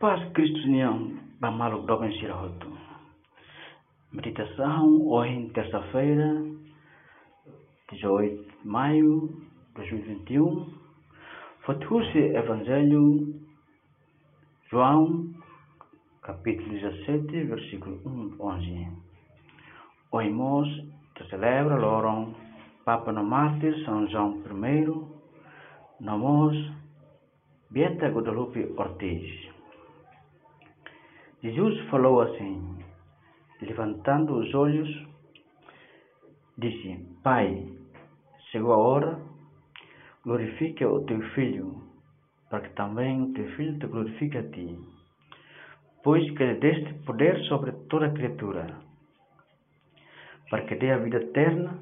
Paz Cristo União, Bamaluk Doben Sirahoto. Meditação hoje, terça-feira, 18 de maio de 2021. Fosse Evangelho, João, capítulo 17, versículo 1 11. Hoje nós celebra Loron, Papa no Mártir, São João I, Nós, Beata Guadalupe Ortiz. Jesus falou assim, levantando os olhos, disse: Pai, chegou a hora, glorifica o teu filho, para que também o teu filho te glorifique a ti, pois que lhe deste poder sobre toda criatura, para que dê a vida eterna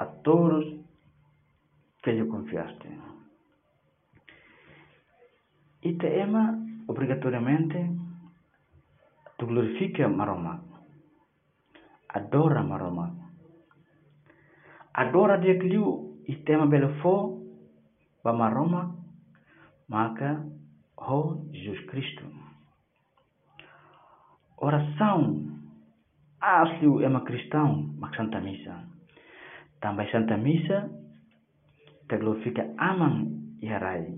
a todos que lhe confiaste. E te ama obrigatoriamente glorifica Maroma. Adora Maroma. Adora dia que liu tema belefo ba Maroma maka ho Jesus Cristo. Oração asli o ema cristão mak Santa Missa. Também Santa Missa te glorifica amam e harai.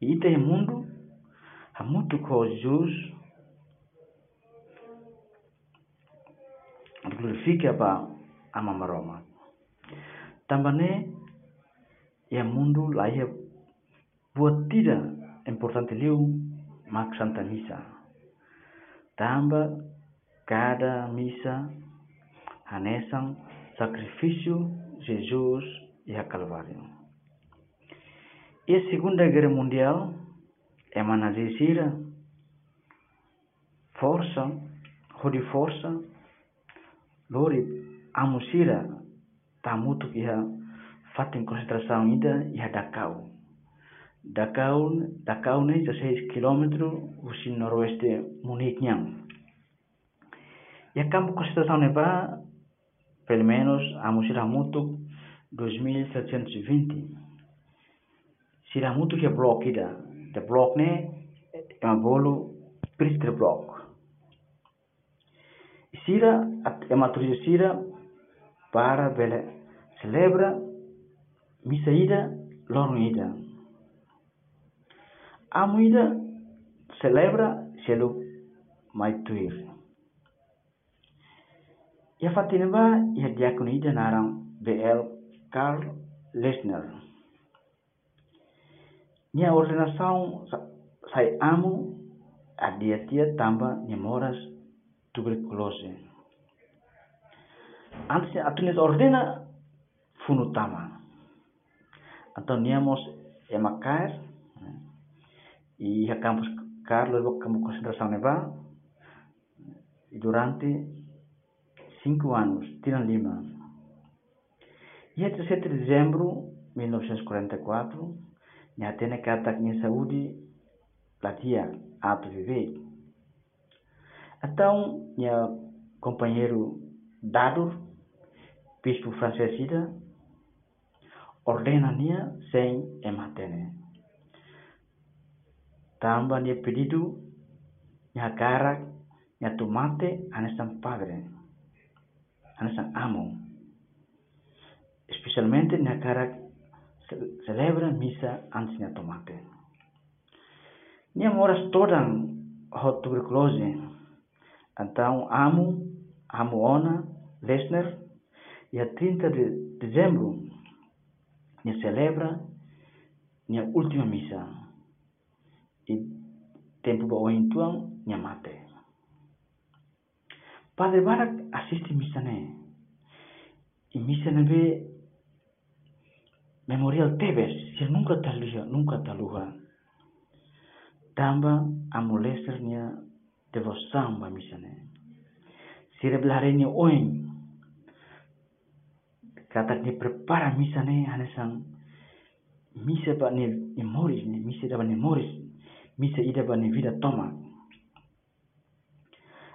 E ite mundo hamutu ko Jesus glorifica ba ama maroma tambane ya mundo lá é tidak importante liu mak santa misa tamba cada misa hanesang sacrifício Jesus e a Calvário. E a Segunda Guerra Mundial é uma nazisira força, de força lori amusira tamutuk iha fatin konsentração ida iha Dachau. Dachau, Dachau ne 16 km usi noroeste Munique nham. E a campo concentração ne ba pelo menos amusira mutuk 2720. Sira mutuk é bloco ida. De bloco ne é bloco. Sira é uma Sira para bela celebra ida. Amo ida celebra selo mai tuir. Ya fatina ba ya diakon ida narang BL Carl Lesner. Nia ordenação sai amo a dia tamba moras tuberculose. Antes atunes ordena funutama. Antoniamos emacar e a campus Carlos como concentração neva e durante cinco anos tiram Lima. E a 17 de dezembro de 1944, na Atena Kata em saúde, latia ato viver. Então, meu companheiro Dado, bispo francesida, ordena-nia sem ematene. Tamba nia pedido, nia cara, nia tomate, anestan padre, anestan amo. Especialmente nia cara celebra misa antes nia tomate. Nia moras todan hot tuberculose, então, amo, amo Ona, Lesner, e a 30 de dezembro, ne celebra minha última missa. E tempo ba ointuang minha mate. Padre Barak assiste missa ne. E missa ve memorial Tebes, se nunca taluha, nunca taluha. Tamba amo Lesner minha te vos samba misene. Sirablarenie oin. Katak ni prepara misane hanesan misa ba ni moris ni mise daba ni moris misa ida ba ni vida toma.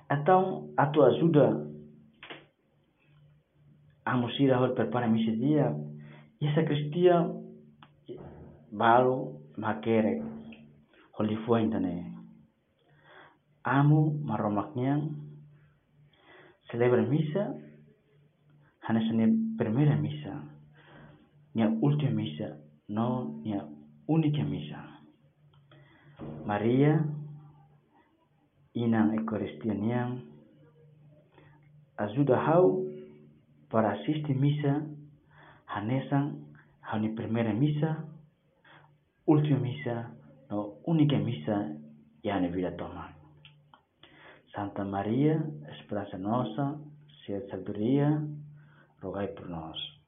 Atau atau azuda ah, amusira hol prepara misa dia. Ia sakristia baru makere. Holifuain tane amo marromaknian celebra misa hanesa ni primera misa. Ni última misa. No ni única misa. Maria inang Eucaristianian ajuda hau para assistir misa. Hanesan hani primera misa. Última misa no única misa. Yani vida toma Santa Maria, esperança nossa, cheia de sabedoria, rogai por nós.